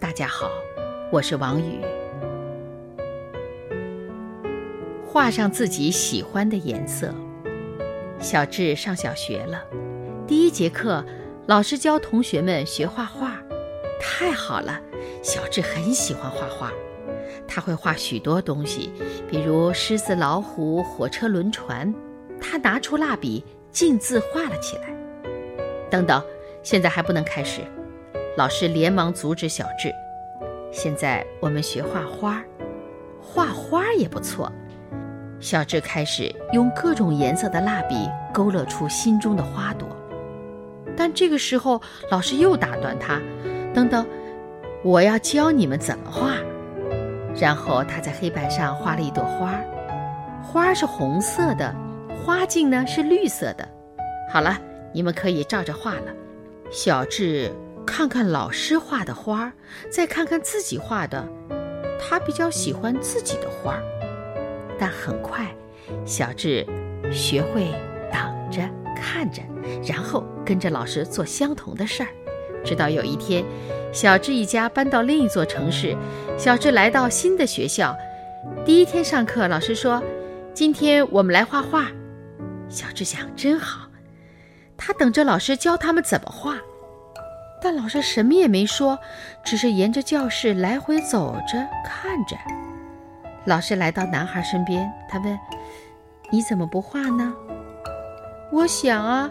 大家好，我是王宇。画上自己喜欢的颜色。小智上小学了，第一节课，老师教同学们学画画，太好了，小智很喜欢画画。他会画许多东西，比如狮子、老虎、火车、轮船。他拿出蜡笔，径自画了起来。等等，现在还不能开始。老师连忙阻止小智。现在我们学画花，画花也不错。小智开始用各种颜色的蜡笔勾勒出心中的花朵。但这个时候，老师又打断他：“等等，我要教你们怎么画。”然后他在黑板上画了一朵花，花是红色的，花茎呢是绿色的。好了，你们可以照着画了。小智看看老师画的花儿，再看看自己画的，他比较喜欢自己的花。但很快，小智学会等着看着，然后跟着老师做相同的事儿。直到有一天，小智一家搬到另一座城市，小智来到新的学校。第一天上课，老师说：“今天我们来画画。”小智想：“真好。”他等着老师教他们怎么画，但老师什么也没说，只是沿着教室来回走着看着。老师来到男孩身边，他问：“你怎么不画呢？”我想啊，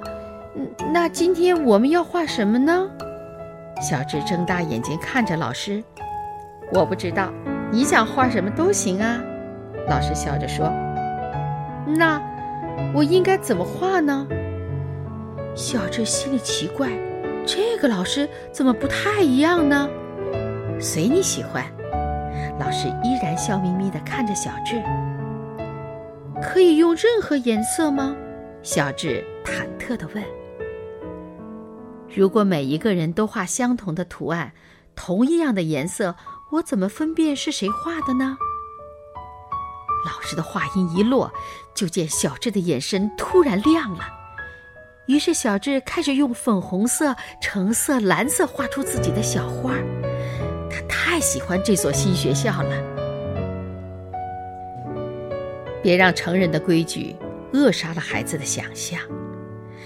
那今天我们要画什么呢？小智睁大眼睛看着老师，我不知道，你想画什么都行啊。老师笑着说：“那我应该怎么画呢？”小智心里奇怪，这个老师怎么不太一样呢？随你喜欢。老师依然笑眯眯地看着小智。可以用任何颜色吗？小智忐忑地问。如果每一个人都画相同的图案，同一样的颜色，我怎么分辨是谁画的呢？老师的话音一落，就见小智的眼神突然亮了。于是小智开始用粉红色、橙色、蓝色画出自己的小花。他太喜欢这所新学校了。别让成人的规矩扼杀了孩子的想象。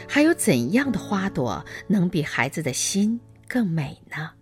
还有怎样的花朵能比孩子的心更美呢？